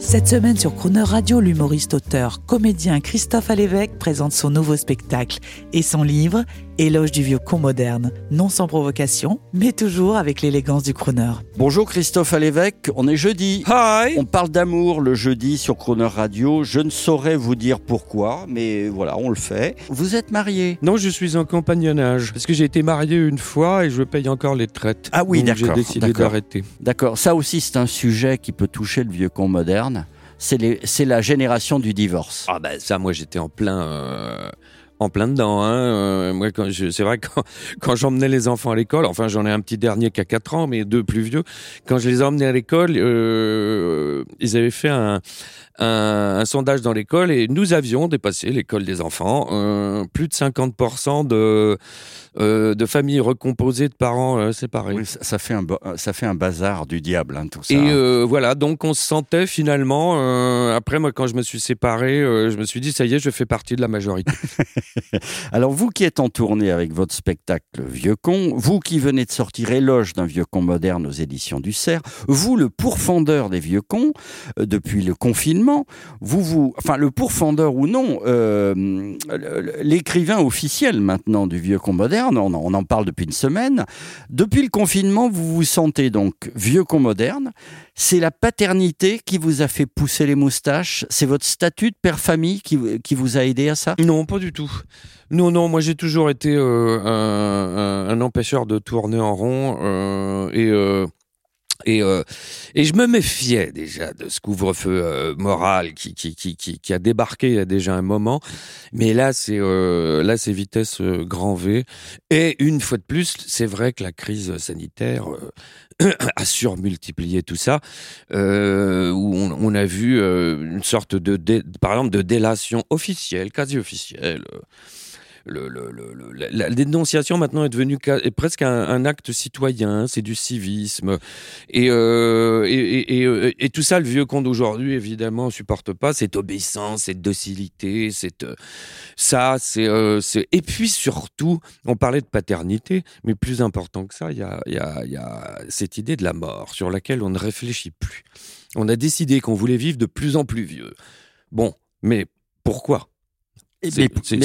Cette semaine sur Croner Radio, l'humoriste, auteur, comédien Christophe Alévèque présente son nouveau spectacle et son livre Éloge du vieux con moderne, non sans provocation, mais toujours avec l'élégance du crooner. Bonjour Christophe Alévèque, on est jeudi. Hi On parle d'amour le jeudi sur Crooner Radio. Je ne saurais vous dire pourquoi, mais voilà, on le fait. Vous êtes marié? Non, je suis en compagnonnage. Parce que j'ai été marié une fois et je paye encore les traites. Ah oui, Donc, J'ai d'accord, décidé d'accord. d'arrêter. D'accord, ça aussi c'est un sujet qui peut toucher le vieux con moderne. C'est les- c'est la génération du divorce. Ah ben ça, moi j'étais en plein... euh, En plein dedans, hein. Euh, moi, c'est vrai quand, quand j'emmenais les enfants à l'école, enfin j'en ai un petit dernier qui a 4 ans, mais deux plus vieux. Quand je les emmenais à l'école, euh, ils avaient fait un, un, un sondage dans l'école et nous avions dépassé l'école des enfants. euh, plus de 50% de, euh, de familles recomposées de parents euh, séparés. Oui, ça, fait un, ça fait un bazar du diable, hein, tout ça. Et voilà, donc on se sentait finalement. après, moi, quand je me suis séparé, je me suis dit, ça y est, je fais partie de la majorité. Alors vous qui êtes en tournée avec votre spectacle Vieux con, vous qui venez de sortir Éloge d'un vieux con moderne aux éditions du Cerf, vous le pourfendeur des vieux cons depuis le confinement, vous vous, enfin le pourfendeur ou non, euh, l'écrivain officiel maintenant du vieux con moderne, on, en- parle depuis une semaine. Depuis le confinement, vous vous sentez donc vieux con moderne. C'est la paternité qui vous a fait pousser les moustaches. C'est votre statut de père famille qui, qui vous a aidé à ça? non, pas du tout. Non, non, moi j'ai toujours été euh, un empêcheur de tourner en rond euh, et. Et, euh, et je me méfiais déjà de ce couvre-feu euh, moral qui, qui, qui, qui, a débarqué il y a déjà un moment. Mais là, c'est euh, là, c'est vitesse grand V. Et une fois de plus, c'est vrai que la crise sanitaire a surmultiplié tout ça, où on, on a vu une sorte de, dé- par exemple, de délation officielle, quasi officielle. La, dénonciation maintenant est devenue est presque un, acte citoyen, c'est du civisme. Et, euh, euh, tout ça, le vieux con d'aujourd'hui, évidemment, ne supporte pas cette obéissance, cette docilité, cette, euh, ça, Et puis surtout, on parlait de paternité, mais plus important que ça, il y a cette idée de la mort sur laquelle on ne réfléchit plus. On a décidé qu'on voulait vivre de plus en plus vieux. Bon, mais pourquoi?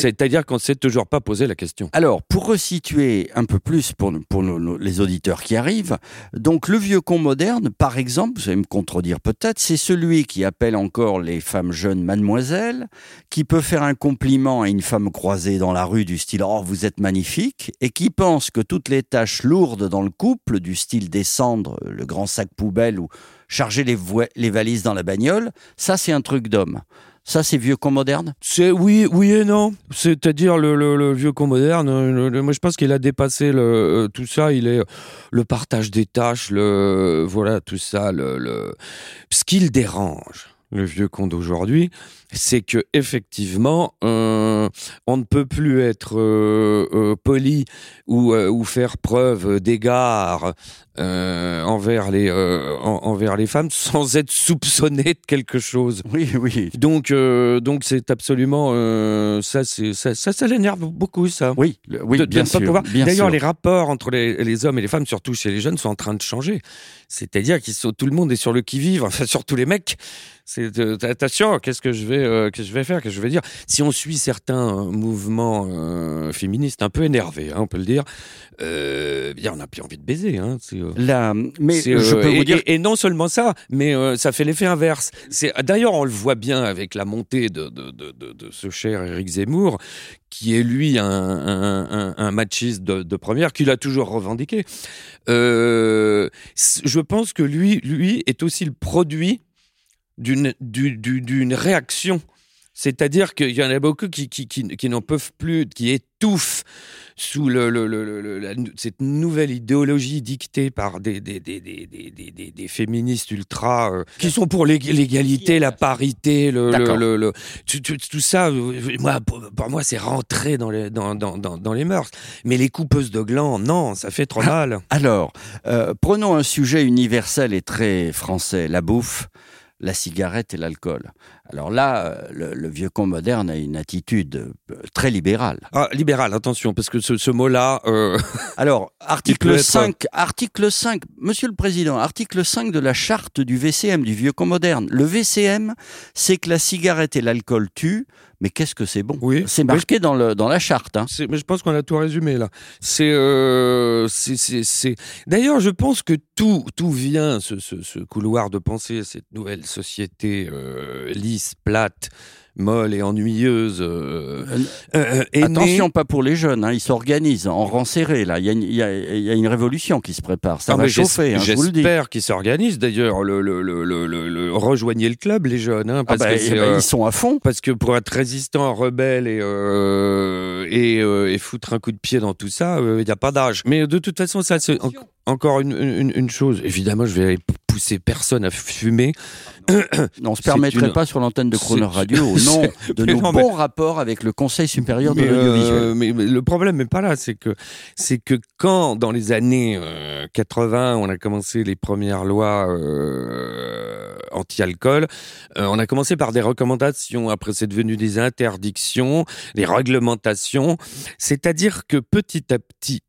C'est-à-dire qu'on ne s'est toujours pas posé la question. Alors, pour resituer un peu plus pour, pour nos- nos- les auditeurs qui arrivent, donc le vieux con moderne, par exemple, vous allez me contredire peut-être, c'est celui qui appelle encore les femmes jeunes mademoiselle, qui peut faire un compliment à une femme croisée dans la rue du style Oh, vous êtes magnifique, et qui pense que toutes les tâches lourdes dans le couple, du style descendre le grand sac poubelle ou charger les, les valises dans la bagnole, ça c'est un truc d'homme. Ça c'est vieux con moderne oui, oui et non. C'est-à-dire le, vieux con moderne. euh, moi, je pense qu'il a dépassé euh, tout ça. Il est le partage des tâches, voilà tout ça. Le, ce qui le dérange, le vieux con d'aujourd'hui, c'est que effectivement, euh, on ne peut plus être euh, euh, poli ou, euh, ou faire preuve d'égard euh, envers les euh, en- envers les femmes sans être soupçonné de quelque chose. Oui, oui. Donc, euh, donc c'est absolument ça, c'est ça, ça, ça l'énerve beaucoup ça. Oui, le- oui, De- bien sûr. pouvoir- D'ailleurs, les rapports entre les, les hommes et les femmes, surtout chez les jeunes, sont en train de changer. C'est-à-dire qu'ils sont, tout le monde est sur le qui-vive, enfin surtout les mecs. C'est attention, qu'est-ce que je vais, que je vais faire, que je vais dire? Si on suit certains mouvements féministes un peu énervés, hein, on peut le dire, euh, bien, on n'a plus envie de baiser. Hein, c'est, La- mais je euh, peux et, vous dire. et- et non seulement ça, mais euh, ça fait l'effet inverse. C'est d'ailleurs on le voit bien avec la montée de, de, de, de- de ce cher Éric Zemmour, qui est lui un, un, un- un machiste de, de première, qu'il a toujours revendiqué. Euh, je pense que lui, lui est aussi le produit d'une du- du- d'une réaction C'est-à-dire qu'il y en a beaucoup qui, qui, qui, qui n'en peuvent plus, qui étouffent sous le, le- le- la- cette nouvelle idéologie dictée par des, des, des, des, féministes ultra euh, qui sont pour l'ég- l'égalité, la parité, le, tout, tout- tout ça. euh, Moi, pour, pour moi, c'est rentré dans les, dans, dans, dans, dans les mœurs. Mais les coupeuses de glands, non, ça fait trop mal. Alors, euh, prenons un sujet universel et très français, la bouffe, la cigarette et l'alcool. Alors là, euh, le, le vieux con moderne a une attitude euh, très libérale. Ah, libéral, attention, parce que ce, ce mot-là, euh, Alors, article être- 5, article 5, Monsieur le Président, article 5 de la charte du VCM, du vieux con moderne. Le VCM, c'est que la cigarette et l'alcool tuent, mais qu'est-ce que c'est bon? Oui. C'est marqué dans, le, dans la charte. hein. Mais je pense qu'on a tout résumé là. C'est, euh, c'est- D'ailleurs, je pense que tout, tout vient, ce, ce, ce couloir de pensée, cette nouvelle société euh, lisse, Blood. Molle et ennuyeuse. euh, Euh, euh, est Attention, pas pour les jeunes, hein, ils s'organisent en rang serré. Là, il y, a une- il y a- il y a une révolution qui se prépare. Ça Ah, va chauffer, hein, je vous le dis. J'espère qu'ils s'organisent. D'ailleurs, le, le, le, le, le- le- rejoignez le club, les jeunes, hein, Ah parce bah, que euh, ils sont à fond. Parce que pour être résistant, rebelle et, euh, et, euh, et foutre un coup de pied dans tout ça, il n'y a pas d'âge. Mais de toute façon, ça, c'est en- encore une, une, une chose. Évidemment, je vais pousser personne à fumer. On ne se permettrait une- pas sur l'antenne de Croner Radio nom de nos non, mais- bons rapports avec le Conseil supérieur de l'audiovisuel. euh, mais, mais le problème n'est pas là, c'est que c'est que quand dans les années euh, 80, on a commencé les premières lois euh, anti-alcool, euh, on a commencé par des recommandations, après c'est devenu des interdictions, des réglementations, c'est-à-dire que petit à petit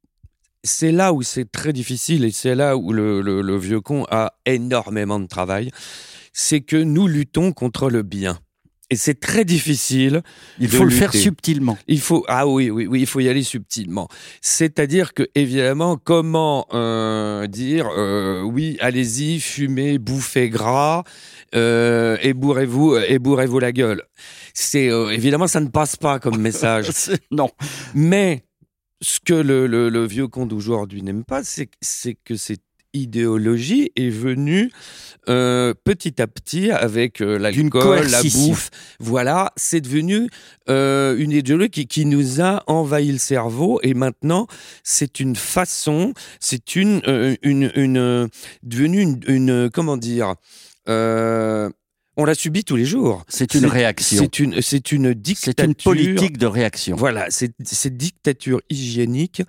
c'est là où c'est très difficile et c'est là où le, le- le vieux con a énormément de travail. C'est que nous luttons contre le bien. Et c'est très difficile Il faut le faire subtilement. il faut ah oui oui oui il faut y aller subtilement. C'est-à-dire que évidemment comment euh, dire euh, oui allez-y fumez bouffez gras euh, et bourrez-vous et bourrez-vous la gueule. C'est euh, évidemment ça ne passe pas comme message. C'est- Non. Mais ce que le, le, le vieux con d'aujourd'hui n'aime pas, c'est c'est que cette idéologie est venue euh, petit à petit avec euh, l'alcool, la bouffe. Voilà, c'est devenu euh, une idéologie qui, qui nous a envahi le cerveau et maintenant c'est une façon, c'est une, euh, une, une, devenu une, une comment dire. On la subit tous les jours. C'est une réaction. C'est une, c'est une C'est dictature. une politique de réaction. Voilà, cette, dictature hygiénique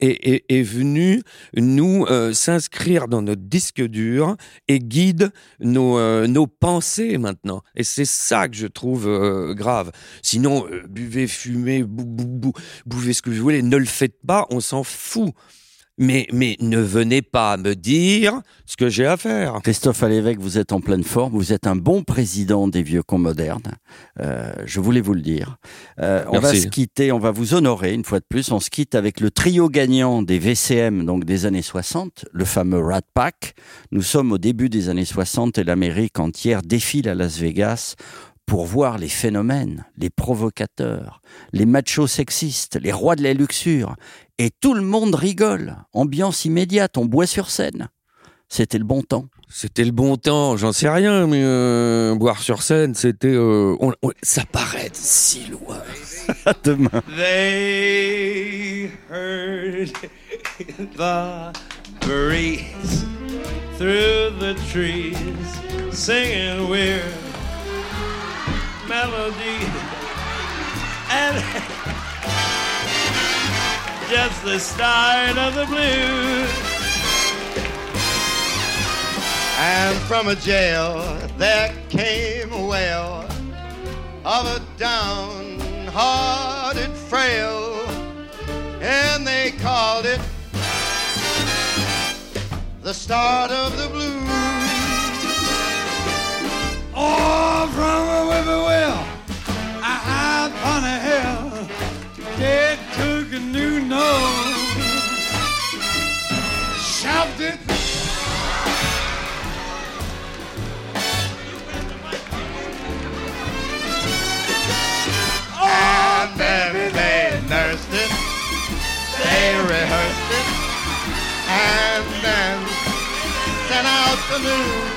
est, est, est venue nous euh, s'inscrire dans notre disque dur et guide nos, euh, nos pensées maintenant. Et c'est ça que je trouve euh, grave. Sinon, buvez, fumez, bou, bou, bou- buvez ce que vous voulez, ne le faites pas, on s'en fout. Mais, mais ne venez pas me dire ce que j'ai à faire. Christophe Alévèque, vous êtes en pleine forme. Vous êtes un bon président des vieux cons modernes. Euh, je voulais vous le dire. Euh, on va se quitter, on va vous honorer une fois de plus. On se quitte avec le trio gagnant des VCM, donc des années 60, le fameux Rat Pack. Nous sommes au début des années 60 et l'Amérique entière défile à Las Vegas pour voir les phénomènes, les provocateurs, les machos sexistes, les rois de la luxure. Et tout le monde rigole. Ambiance immédiate, on boit sur scène. C'était le bon temps. C'était le bon temps, j'en sais rien, mais euh, boire sur scène, c'était... euh, on- on- ça paraît si loin. À demain. They heard the breeze through the trees singing weird melody and just the start of the blues. And from a jail there came a wail of a downhearted frail, and they called it the start of the blues. Oh, took a new nose, shouted. And ah, then they nursed it, they rehearsed it, and then sent out the news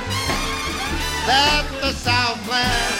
that the Southland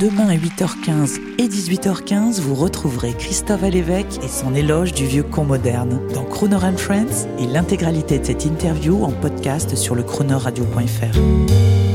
Demain à 8h15 et 18h15, vous retrouverez Christophe Alévèque et son éloge du vieux con moderne dans Crooner and Friends et l'intégralité de cette interview en podcast sur le croonerradio.fr.